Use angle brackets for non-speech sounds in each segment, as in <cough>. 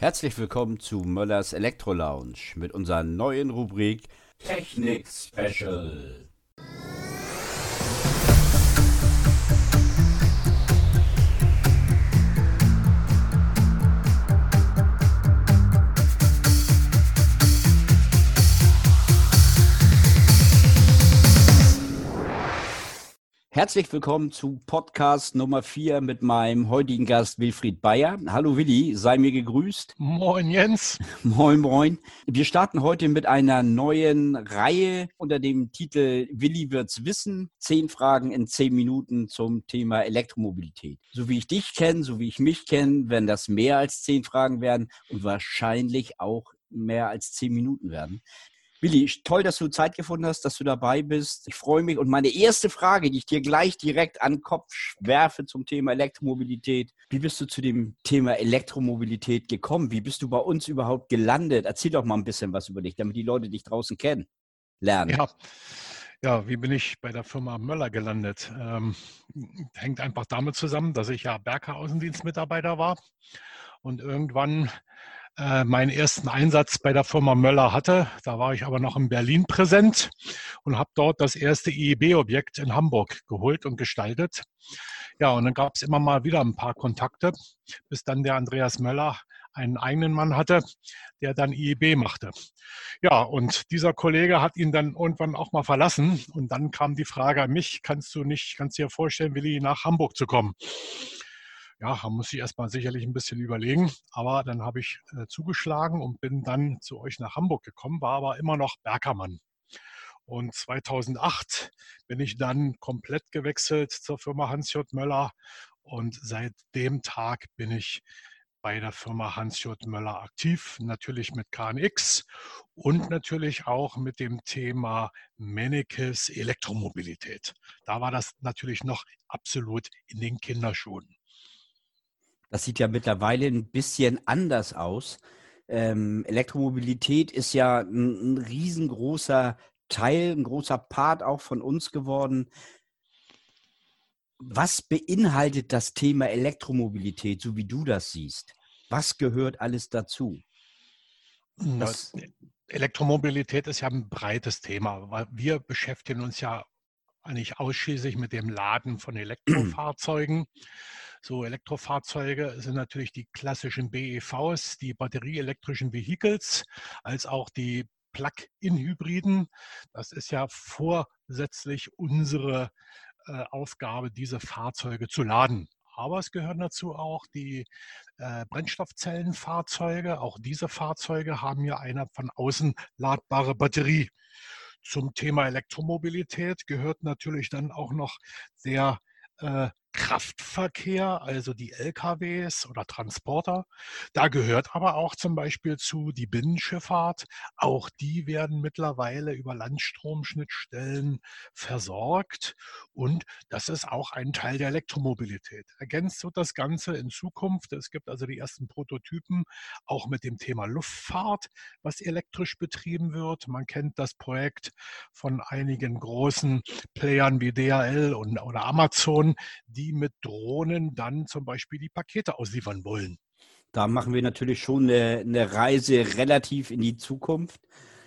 Herzlich willkommen zu Möllers Elektro Lounge mit unserer neuen Rubrik Technik Special. Herzlich willkommen zu Podcast Nummer 4 mit meinem heutigen Gast Wilfried Bayer. Hallo Willi, sei mir gegrüßt. Moin Jens. <laughs> Moin, moin. Wir starten heute mit einer neuen Reihe unter dem Titel Willi wird's wissen. Zehn Fragen in zehn Minuten zum Thema Elektromobilität. So wie ich dich kenne, so wie ich mich kenne, werden das mehr als zehn Fragen werden und wahrscheinlich auch mehr als zehn Minuten werden. Willi, toll, dass du Zeit gefunden hast, dass du dabei bist. Ich freue mich. Und meine erste Frage, die ich dir gleich direkt an den Kopf werfe zum Thema Elektromobilität. Wie bist du zu dem Thema Elektromobilität gekommen? Wie bist du bei uns überhaupt gelandet? Erzähl doch mal ein bisschen was über dich, damit die Leute dich draußen kennen, lernen. Ja. Ja, wie bin ich bei der Firma Möller gelandet? Ähm, hängt einfach damit zusammen, dass ich ja Berker Außendienstmitarbeiter war und irgendwann äh, meinen ersten Einsatz bei der Firma Möller hatte. Da war ich aber noch in Berlin präsent und habe dort das erste IEB-Objekt in Hamburg geholt und gestaltet. Ja, und dann gab es immer mal wieder ein paar Kontakte, bis dann der Andreas Möller einen eigenen Mann hatte, der dann IEB machte. Ja, und dieser Kollege hat ihn dann irgendwann auch mal verlassen. Und dann kam die Frage an mich, kannst du nicht, kannst du dir vorstellen, Willi, nach Hamburg zu kommen? Ja, da muss ich erstmal sicherlich ein bisschen überlegen. Aber dann habe ich äh, zugeschlagen und bin dann zu euch nach Hamburg gekommen, war aber immer noch Berkermann. Und 2008 bin ich dann komplett gewechselt zur Firma Hans-J. Möller. Und seit dem Tag bin ich bei der Firma Hans-J. Möller aktiv, natürlich mit KNX und natürlich auch mit dem Thema Mennekes Elektromobilität. Da war das natürlich noch absolut in den Kinderschuhen. Das sieht ja mittlerweile ein bisschen anders aus. Ähm, Elektromobilität ist ja ein, ein riesengroßer Teil, ein großer Part auch von uns geworden. Was beinhaltet das Thema Elektromobilität, so wie du das siehst? Was gehört alles dazu? Das Elektromobilität ist ja ein breites Thema, weil wir beschäftigen uns ja eigentlich ausschließlich mit dem Laden von <clears throat> Elektrofahrzeugen. So Elektrofahrzeuge sind natürlich die klassischen BEVs, die batterieelektrischen Vehicles, als auch die Plug-in-Hybriden. Das ist ja vorsätzlich unsere äh, Aufgabe, diese Fahrzeuge zu laden. Aber es gehören dazu auch die äh, Brennstoffzellenfahrzeuge. Auch diese Fahrzeuge haben ja eine von außen ladbare Batterie. Zum Thema Elektromobilität gehört natürlich dann auch noch der äh, Kraftverkehr, also die LKWs oder Transporter. Da gehört aber auch zum Beispiel zu die Binnenschifffahrt. Auch die werden mittlerweile über Landstromschnittstellen versorgt. Und das ist auch ein Teil der Elektromobilität. Ergänzt wird das Ganze in Zukunft. Es gibt also die ersten Prototypen auch mit dem Thema Luftfahrt, was elektrisch betrieben wird. Man kennt das Projekt von einigen großen Playern wie DHL und, oder Amazon, die die mit Drohnen dann zum Beispiel die Pakete ausliefern wollen. Da machen wir natürlich schon eine, eine Reise relativ in die Zukunft.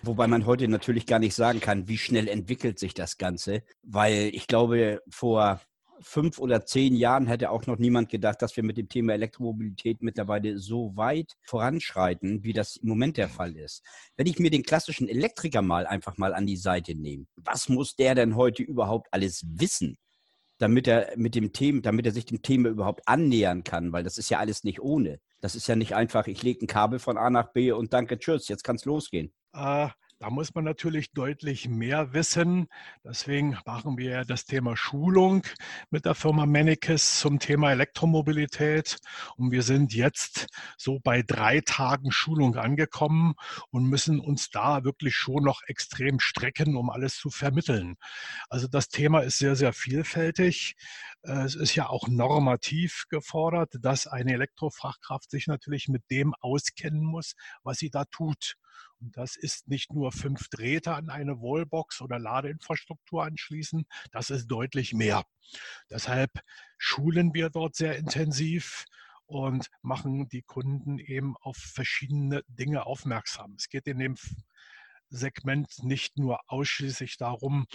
Wobei man heute natürlich gar nicht sagen kann, wie schnell entwickelt sich das Ganze. Weil ich glaube, vor fünf oder zehn Jahren hätte auch noch niemand gedacht, dass wir mit dem Thema Elektromobilität mittlerweile so weit voranschreiten, wie das im Moment der Fall ist. Wenn ich mir den klassischen Elektriker mal einfach mal an die Seite nehme, was muss der denn heute überhaupt alles wissen? Damit er mit dem Thema, damit er sich dem Thema überhaupt annähern kann, weil das ist ja alles nicht ohne. Das ist ja nicht einfach, ich lege ein Kabel von A nach B und danke, tschüss, jetzt kann es losgehen. Äh, da muss man natürlich deutlich mehr wissen. Deswegen machen wir das Thema Schulung mit der Firma Mennekes zum Thema Elektromobilität. Und wir sind jetzt so bei drei Tagen Schulung angekommen und müssen uns da wirklich schon noch extrem strecken, um alles zu vermitteln. Also das Thema ist sehr, sehr vielfältig. Es ist ja auch normativ gefordert, dass eine Elektrofachkraft sich natürlich mit dem auskennen muss, was sie da tut. Und das ist nicht nur fünf Drähte an eine Wallbox oder Ladeinfrastruktur anschließen, das ist deutlich mehr. Deshalb schulen wir dort sehr intensiv und machen die Kunden eben auf verschiedene Dinge aufmerksam. Es geht in dem Segment nicht nur ausschließlich darum,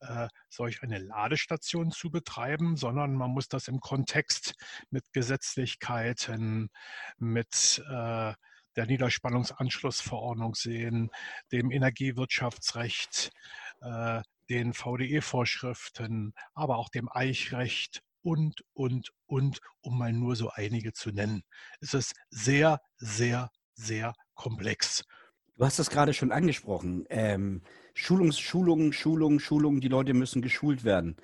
äh, solch eine Ladestation zu betreiben, sondern man muss das im Kontext mit Gesetzlichkeiten, mit äh, der Niederspannungsanschlussverordnung sehen, dem Energiewirtschaftsrecht, äh, den VDE-Vorschriften, aber auch dem Eichrecht und, und, und, um mal nur so einige zu nennen. Es ist sehr, sehr, sehr komplex. Du hast es gerade schon angesprochen. Ähm, Schulungs, Schulungen, Schulungen, Schulungen, die Leute müssen geschult werden.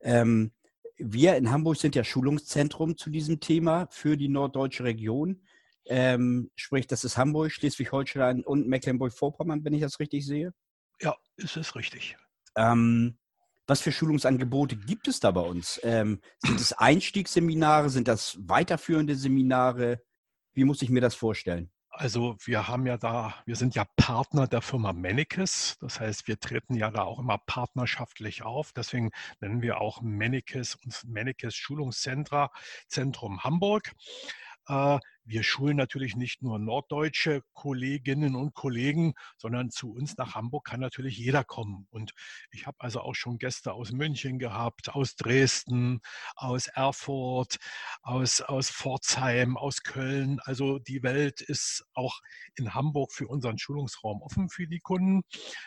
Ähm, wir in Hamburg sind ja Schulungszentrum zu diesem Thema für die norddeutsche Region. Ähm, sprich, das ist Hamburg, Schleswig-Holstein und Mecklenburg-Vorpommern, wenn ich das richtig sehe. Ja, ist es richtig. Ähm, was für Schulungsangebote gibt es da bei uns? Ähm, sind es Einstiegsseminare? Sind das weiterführende Seminare? Wie muss ich mir das vorstellen? Also wir haben ja da, wir sind ja Partner der Firma Mennekes. Das heißt, wir treten ja da auch immer partnerschaftlich auf. Deswegen nennen wir auch Mennekes und Mennekes Schulungszentrum Hamburg. Äh, wir schulen natürlich nicht nur norddeutsche Kolleginnen und Kollegen, sondern zu uns nach Hamburg kann natürlich jeder kommen. Und ich habe also auch schon Gäste aus München gehabt, aus Dresden, aus Erfurt, aus, aus Pforzheim, aus Köln. Also die Welt ist auch in Hamburg für unseren Schulungsraum offen für die Kunden.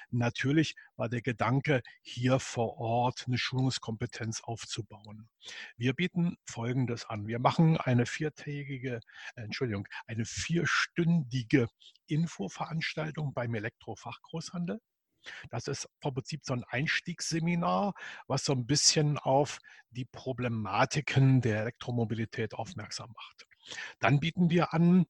Natürlich war der Gedanke, hier vor Ort eine Schulungskompetenz aufzubauen. Wir bieten Folgendes an. Wir machen eine viertägige äh, Entschuldigung, eine vierstündige Infoveranstaltung beim Elektrofachgroßhandel. Das ist vom Prinzip so ein Einstiegsseminar, was so ein bisschen auf die Problematiken der Elektromobilität aufmerksam macht. Dann bieten wir an,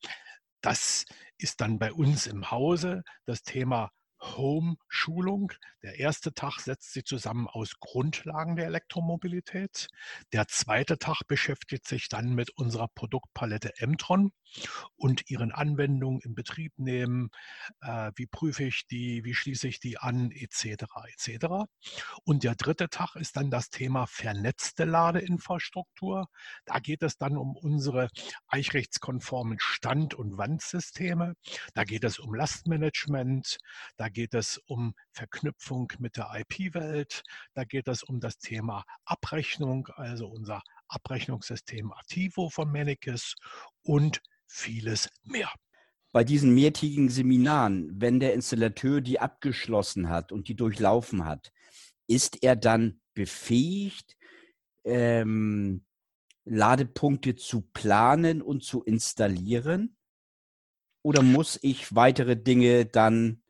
das ist dann bei uns im Hause das Thema Home-Schulung. Der erste Tag setzt sich zusammen aus Grundlagen der Elektromobilität. Der zweite Tag beschäftigt sich dann mit unserer Produktpalette Mtron und ihren Anwendungen im Betrieb nehmen. Äh, wie prüfe ich die, wie schließe ich die an, etc. etc. Und der dritte Tag ist dann das Thema vernetzte Ladeinfrastruktur. Da geht es dann um unsere eichrechtskonformen Stand- und Wandsysteme. Da geht es um Lastmanagement. Da geht es um Verknüpfung mit der IP-Welt. Da geht es um das Thema Abrechnung, also unser Abrechnungssystem Ativo von Manicus und vieles mehr. Bei diesen mehrtägigen Seminaren, wenn der Installateur die abgeschlossen hat und die durchlaufen hat, ist er dann befähigt, ähm, Ladepunkte zu planen und zu installieren? Oder muss ich weitere Dinge dann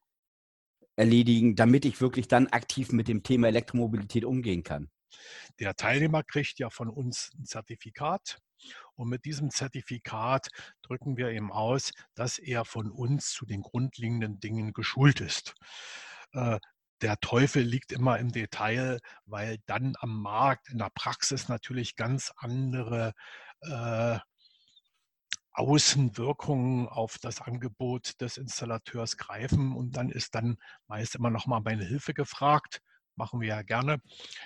erledigen, damit ich wirklich dann aktiv mit dem Thema Elektromobilität umgehen kann? Der Teilnehmer kriegt ja von uns ein Zertifikat. Und mit diesem Zertifikat drücken wir ihm aus, dass er von uns zu den grundlegenden Dingen geschult ist. Äh, der Teufel liegt immer im Detail, weil dann am Markt, in der Praxis natürlich ganz andere äh, Außenwirkungen auf das Angebot des Installateurs greifen und dann ist dann meist immer noch mal meine Hilfe gefragt. Machen wir ja gerne,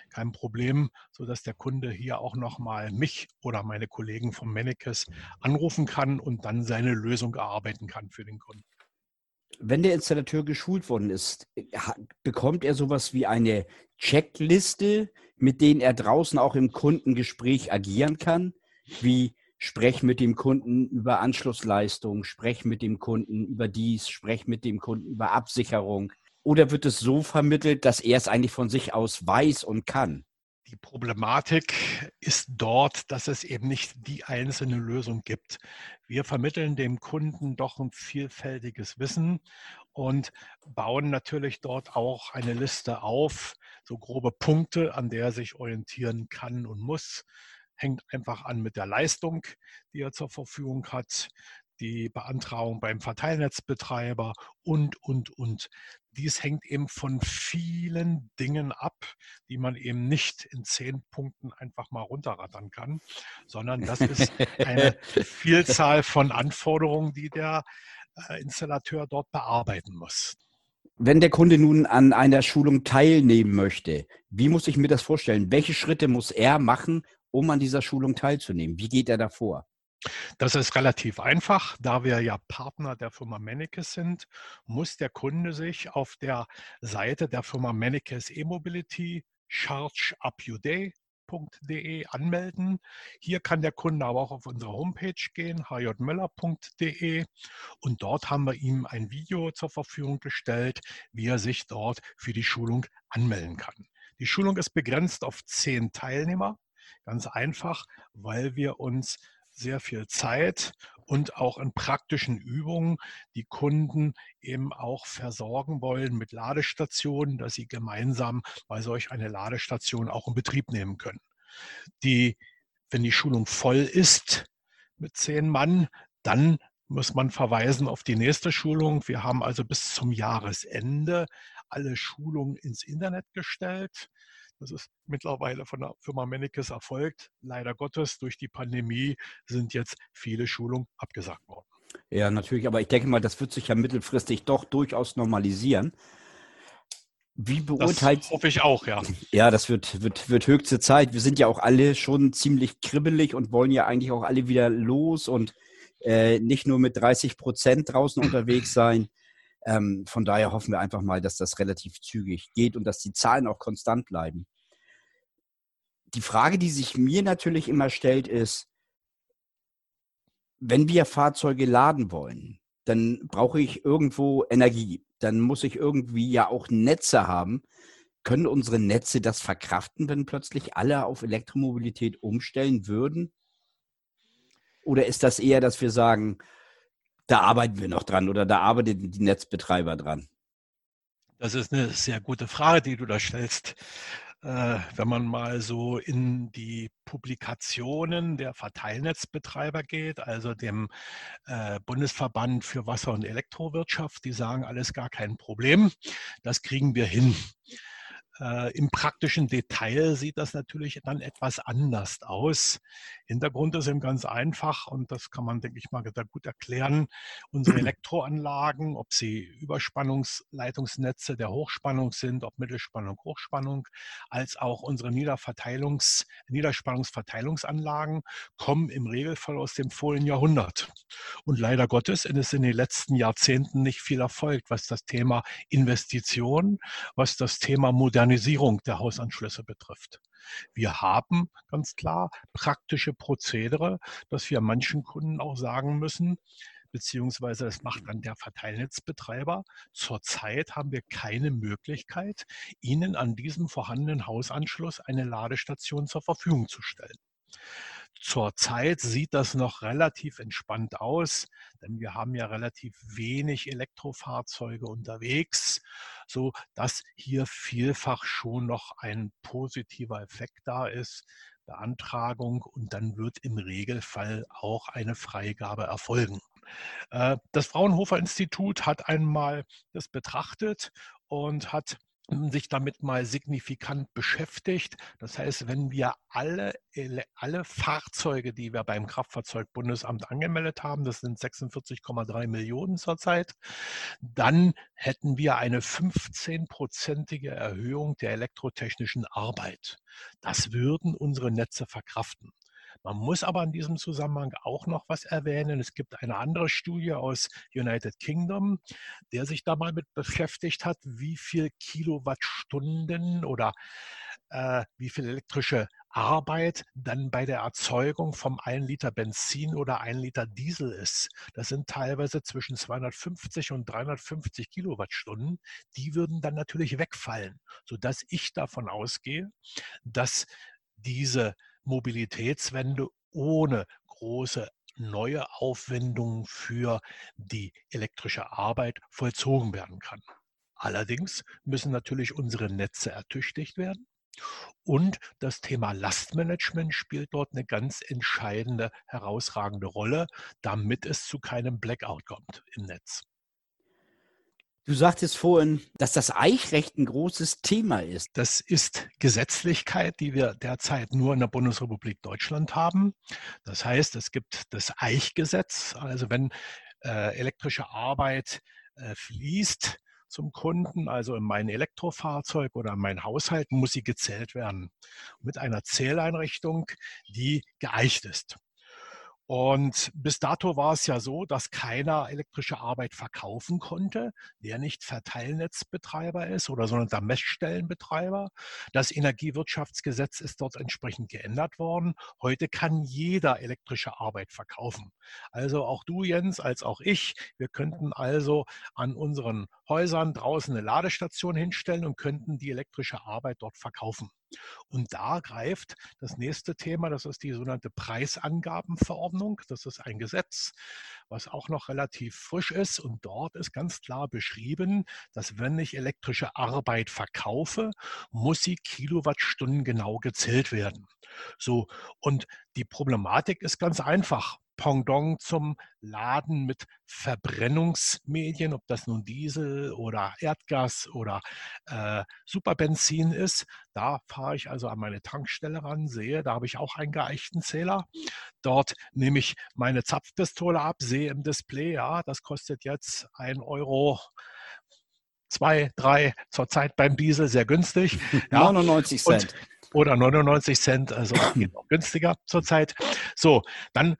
kein Problem, sodass der Kunde hier auch noch mal mich oder meine Kollegen vom Mennekes anrufen kann und dann seine Lösung erarbeiten kann für den Kunden. Wenn der Installateur geschult worden ist, bekommt er sowas wie eine Checkliste, mit denen er draußen auch im Kundengespräch agieren kann, wie sprech mit dem Kunden über Anschlussleistung, sprech mit dem Kunden über dies, sprech mit dem Kunden über Absicherung. Oder wird es so vermittelt, dass er es eigentlich von sich aus weiß und kann? Die Problematik ist dort, dass es eben nicht die einzelne Lösung gibt. Wir vermitteln dem Kunden doch ein vielfältiges Wissen und bauen natürlich dort auch eine Liste auf, so grobe Punkte, an der er sich orientieren kann und muss hängt einfach an mit der Leistung, die er zur Verfügung hat, die Beantragung beim Verteilnetzbetreiber und, und, und. Dies hängt eben von vielen Dingen ab, die man eben nicht in zehn Punkten einfach mal runterrattern kann, sondern das ist eine <laughs> Vielzahl von Anforderungen, die der äh, Installateur dort bearbeiten muss. Wenn der Kunde nun an einer Schulung teilnehmen möchte, wie muss ich mir das vorstellen? Welche Schritte muss er machen, um an dieser Schulung teilzunehmen? Wie geht er davor? Das ist relativ einfach. Da wir ja Partner der Firma Mennekes sind, muss der Kunde sich auf der Seite der Firma Mennekes E-Mobility chargeupuday.de anmelden. Hier kann der Kunde aber auch auf unsere Homepage gehen, hjmöller.de und dort haben wir ihm ein Video zur Verfügung gestellt, wie er sich dort für die Schulung anmelden kann. Die Schulung ist begrenzt auf zehn Teilnehmer. Ganz einfach, weil wir uns sehr viel Zeit und auch in praktischen Übungen die Kunden eben auch versorgen wollen mit Ladestationen, dass sie gemeinsam bei solch einer Ladestation auch in Betrieb nehmen können. Die, wenn die Schulung voll ist mit zehn Mann, dann muss man verweisen auf die nächste Schulung. Wir haben also bis zum Jahresende alle Schulungen ins Internet gestellt. Das ist mittlerweile von der Firma Mennekes erfolgt. Leider Gottes, durch die Pandemie sind jetzt viele Schulungen abgesagt worden. Ja, natürlich, aber ich denke mal, das wird sich ja mittelfristig doch durchaus normalisieren. Wie beurteilt. Das hoffe ich auch, ja. <laughs> Ja, das wird, wird, wird höchste Zeit. Wir sind ja auch alle schon ziemlich kribbelig und wollen ja eigentlich auch alle wieder los und äh, nicht nur mit 30 Prozent draußen <clears throat> unterwegs sein. Ähm, von daher hoffen wir einfach mal, dass das relativ zügig geht und dass die Zahlen auch konstant bleiben die Frage, die sich mir natürlich immer stellt, ist, wenn wir Fahrzeuge laden wollen, dann brauche ich irgendwo Energie. Dann muss ich irgendwie ja auch Netze haben. Können unsere Netze das verkraften, wenn plötzlich alle auf Elektromobilität umstellen würden? Oder ist das eher, dass wir sagen, da arbeiten wir noch dran oder da arbeiten die Netzbetreiber dran? Das ist eine sehr gute Frage, die du da stellst. Äh, wenn man mal so in die Publikationen der Verteilnetzbetreiber geht, also dem äh, Bundesverband für Wasser- und Elektrowirtschaft, die sagen, alles gar kein Problem, das kriegen wir hin. Äh, Im praktischen Detail sieht das natürlich dann etwas anders aus. Hintergrund ist eben ganz einfach und das kann man, denke ich mal, gut erklären. Unsere <clears throat> Elektroanlagen, ob sie Überspannungsleitungsnetze der Hochspannung sind, ob Mittelspannung, Hochspannung, als auch unsere Niederverteilungs-, Niederspannungsverteilungsanlagen kommen im Regelfall aus dem vorigen Jahrhundert. Und leider Gottes ist in den letzten Jahrzehnten nicht viel erfolgt, was das Thema Investition, was das Thema Modernisierung Modernisierung der Hausanschlüsse betrifft. Wir haben ganz klar praktische Prozedere, dass wir manchen Kunden auch sagen müssen, beziehungsweise das macht dann der Verteilnetzbetreiber. Zurzeit haben wir keine Möglichkeit, Ihnen an diesem vorhandenen Hausanschluss eine Ladestation zur Verfügung zu stellen. Zurzeit sieht das noch relativ entspannt aus, denn wir haben ja relativ wenig Elektrofahrzeuge unterwegs, so dass hier vielfach schon noch ein positiver Effekt da ist. Beantragung und dann wird im Regelfall auch eine Freigabe erfolgen. Äh, das Fraunhofer Institut hat einmal das betrachtet und hat sich damit mal signifikant beschäftigt. Das heißt, wenn wir alle, alle Fahrzeuge, die wir beim Kraftfahrzeugbundesamt angemeldet haben, das sind 46,3 Millionen zurzeit, dann hätten wir eine 15-prozentige Erhöhung der elektrotechnischen Arbeit. Das würden unsere Netze verkraften. Man muss aber in diesem Zusammenhang auch noch was erwähnen. Es gibt eine andere Studie aus United Kingdom, der sich da mal mit beschäftigt hat, wie viel Kilowattstunden oder äh, wie viel elektrische Arbeit dann bei der Erzeugung vom 1 Liter Benzin oder 1 Liter Diesel ist. Das sind teilweise zwischen 250 und 350 Kilowattstunden. Die würden dann natürlich wegfallen, sodass ich davon ausgehe, dass diese Mobilitätswende ohne große neue Aufwendungen für die elektrische Arbeit vollzogen werden kann. Allerdings müssen natürlich unsere Netze ertüchtigt werden. Und das Thema Lastmanagement spielt dort eine ganz entscheidende, herausragende Rolle, damit es zu keinem Blackout kommt im Netz. Du sagtest vorhin, dass das Eichrecht ein großes Thema ist. Das ist Gesetzlichkeit, die wir derzeit nur in der Bundesrepublik Deutschland haben. Das heißt, es gibt das Eichgesetz. Also wenn äh, elektrische Arbeit äh, fließt zum Kunden, also in mein Elektrofahrzeug oder in mein Haushalt, muss sie gezählt werden. Mit einer Zähleinrichtung, die geeicht ist. Und bis dato war es ja so, dass keiner elektrische Arbeit verkaufen konnte, der nicht Verteilnetzbetreiber ist oder sogenannter Messstellenbetreiber. Das Energiewirtschaftsgesetz ist dort entsprechend geändert worden. Heute kann jeder elektrische Arbeit verkaufen. Also auch du, Jens, als auch ich. Wir könnten also an unseren Häusern draußen eine Ladestation hinstellen und könnten die elektrische Arbeit dort verkaufen. Und da greift das nächste Thema, das ist die sogenannte Preisangabenverordnung. Das ist ein Gesetz, was auch noch relativ frisch ist. Und dort ist ganz klar beschrieben, dass wenn ich elektrische Arbeit verkaufe, muss sie Kilowattstunden genau gezählt werden. So, und die Problematik ist ganz einfach. Pendant zum Laden mit Verbrennungsmedien, ob das nun Diesel oder Erdgas oder äh, Superbenzin ist. Da fahre ich also an meine Tankstelle ran, sehe, da habe ich auch einen geeichten Zähler. Dort nehme ich meine Zapfpistole ab, sehe im Display, ja, das kostet jetzt 1 Euro zwei, drei, zurzeit beim Diesel sehr günstig. Ja. <laughs> 99 Cent. Und oder 99 Cent, also <clears throat> geht auch günstiger zurzeit. So, dann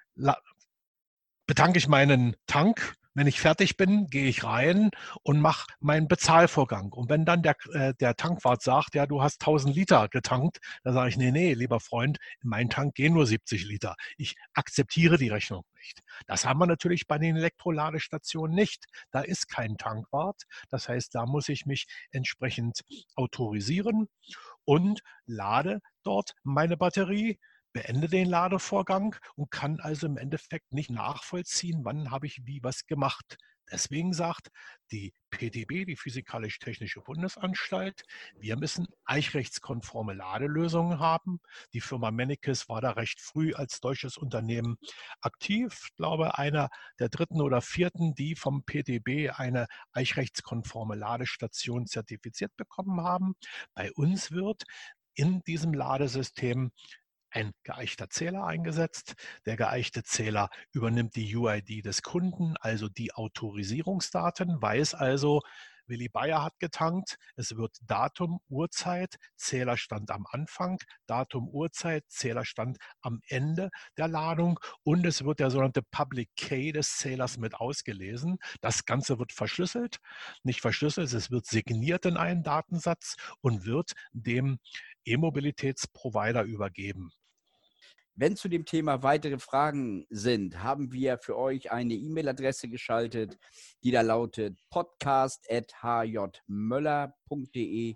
betanke ich meinen Tank. Wenn ich fertig bin, gehe ich rein und mache meinen Bezahlvorgang. Und wenn dann der, äh, der Tankwart sagt, ja, du hast 1000 Liter getankt, dann sage ich, nee, nee, lieber Freund, in meinen Tank gehen nur 70 Liter. Ich akzeptiere die Rechnung nicht. Das haben wir natürlich bei den Elektroladestationen nicht. Da ist kein Tankwart. Das heißt, da muss ich mich entsprechend autorisieren und lade dort meine Batterie, beende den Ladevorgang und kann also im Endeffekt nicht nachvollziehen, wann habe ich wie was gemacht. Deswegen sagt die PTB, die Physikalisch-Technische Bundesanstalt, wir müssen eichrechtskonforme Ladelösungen haben. Die Firma Mennekes war da recht früh als deutsches Unternehmen aktiv. Ich glaube, einer der dritten oder vierten, die vom PTB eine eichrechtskonforme Ladestation zertifiziert bekommen haben. Bei uns wird in diesem Ladesystem ein geeichter Zähler eingesetzt. Der geeichte Zähler übernimmt die UID des Kunden, also die Autorisierungsdaten, weiß also, Willi Bayer hat getankt. Es wird Datum, Uhrzeit, Zählerstand am Anfang, Datum, Uhrzeit, Zählerstand am Ende der Ladung und es wird der sogenannte Public Key des Zählers mit ausgelesen. Das Ganze wird verschlüsselt, nicht verschlüsselt, es wird signiert in einen Datensatz und wird dem E-Mobilitätsprovider übergeben. Wenn zu dem Thema weitere Fragen sind, haben wir für euch eine E-Mail-Adresse geschaltet, die da lautet podcast.hjmöller.de.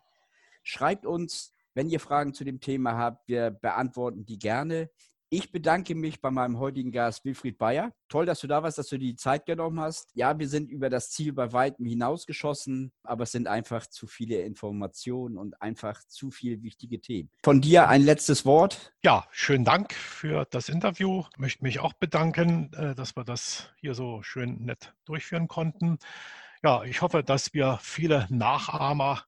Schreibt uns, wenn ihr Fragen zu dem Thema habt. Wir beantworten die gerne. Ich bedanke mich bei meinem heutigen Gast Wilfried Bayer. Toll, dass du da warst, dass du die Zeit genommen hast. Ja, wir sind über das Ziel bei weitem hinausgeschossen, aber es sind einfach zu viele Informationen und einfach zu viele wichtige Themen. Von dir ein letztes Wort. Ja, schönen Dank für das Interview. Ich möchte mich auch bedanken, äh, dass wir das hier so schön nett durchführen konnten. Ja, ich hoffe, dass wir viele Nachahmer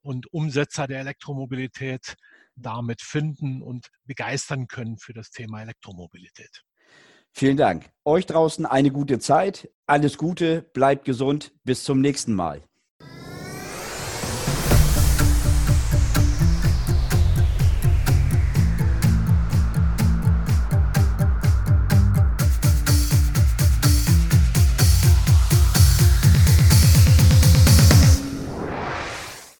und Umsetzer der Elektromobilität damit finden und begeistern können für das Thema Elektromobilität. Vielen Dank. Euch draußen eine gute Zeit. Alles Gute, bleibt gesund. Bis zum nächsten Mal.